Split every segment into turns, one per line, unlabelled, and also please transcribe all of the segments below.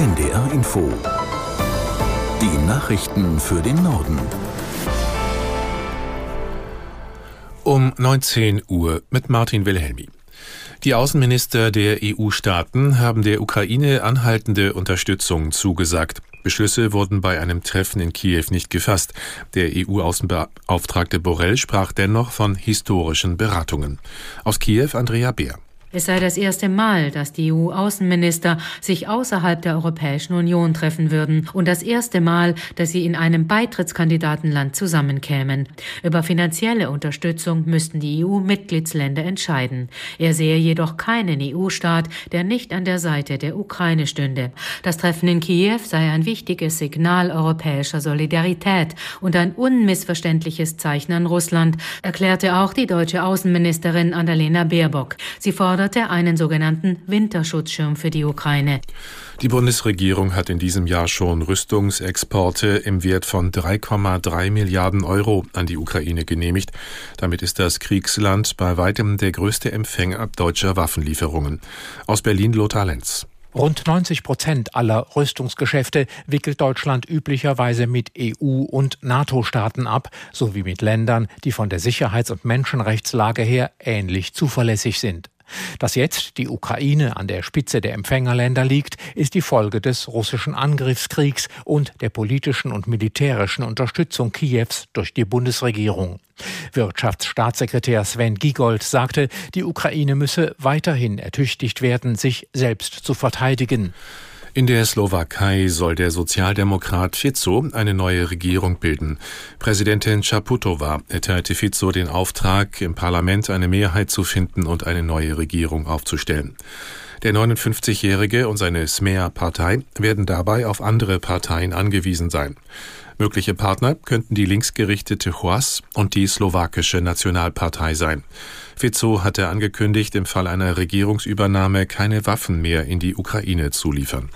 NDR Info. Die Nachrichten für den Norden.
Um 19 Uhr mit Martin Wilhelmi. Die Außenminister der EU-Staaten haben der Ukraine anhaltende Unterstützung zugesagt. Beschlüsse wurden bei einem Treffen in Kiew nicht gefasst. Der EU-Außenbeauftragte Borrell sprach dennoch von historischen Beratungen. Aus Kiew Andrea Beer.
Es sei das erste Mal, dass die EU-Außenminister sich außerhalb der Europäischen Union treffen würden und das erste Mal, dass sie in einem Beitrittskandidatenland zusammenkämen. Über finanzielle Unterstützung müssten die EU-Mitgliedsländer entscheiden. Er sehe jedoch keinen EU-Staat, der nicht an der Seite der Ukraine stünde. Das Treffen in Kiew sei ein wichtiges Signal europäischer Solidarität und ein unmissverständliches Zeichen an Russland, erklärte auch die deutsche Außenministerin Annalena Baerbock. Sie forderte forderte einen sogenannten Winterschutzschirm für die Ukraine.
Die Bundesregierung hat in diesem Jahr schon Rüstungsexporte im Wert von 3,3 Milliarden Euro an die Ukraine genehmigt. Damit ist das Kriegsland bei weitem der größte Empfänger deutscher Waffenlieferungen. Aus Berlin Lothar Lenz.
Rund 90 Prozent aller Rüstungsgeschäfte wickelt Deutschland üblicherweise mit EU- und NATO-Staaten ab, sowie mit Ländern, die von der Sicherheits- und Menschenrechtslage her ähnlich zuverlässig sind. Dass jetzt die Ukraine an der Spitze der Empfängerländer liegt, ist die Folge des russischen Angriffskriegs und der politischen und militärischen Unterstützung Kiews durch die Bundesregierung. Wirtschaftsstaatssekretär Sven Giegold sagte, die Ukraine müsse weiterhin ertüchtigt werden, sich selbst zu verteidigen.
In der Slowakei soll der Sozialdemokrat Fico eine neue Regierung bilden. Präsidentin Čaputová erteilte Fico den Auftrag, im Parlament eine Mehrheit zu finden und eine neue Regierung aufzustellen. Der 59-Jährige und seine SMEA-Partei werden dabei auf andere Parteien angewiesen sein. Mögliche Partner könnten die linksgerichtete HOAS und die slowakische Nationalpartei sein. Fico hatte angekündigt, im Fall einer Regierungsübernahme keine Waffen mehr in die Ukraine zu liefern.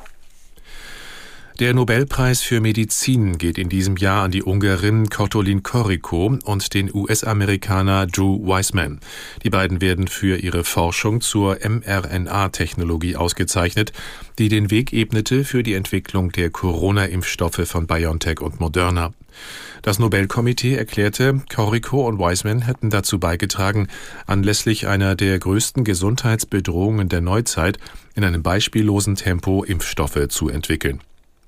Der Nobelpreis für Medizin geht in diesem Jahr an die Ungarin Kotolin Koriko und den US-Amerikaner Drew Weissman. Die beiden werden für ihre Forschung zur mRNA-Technologie ausgezeichnet, die den Weg ebnete für die Entwicklung der Corona-Impfstoffe von BioNTech und Moderna. Das Nobelkomitee erklärte, Koriko und Weissman hätten dazu beigetragen, anlässlich einer der größten Gesundheitsbedrohungen der Neuzeit in einem beispiellosen Tempo Impfstoffe zu entwickeln.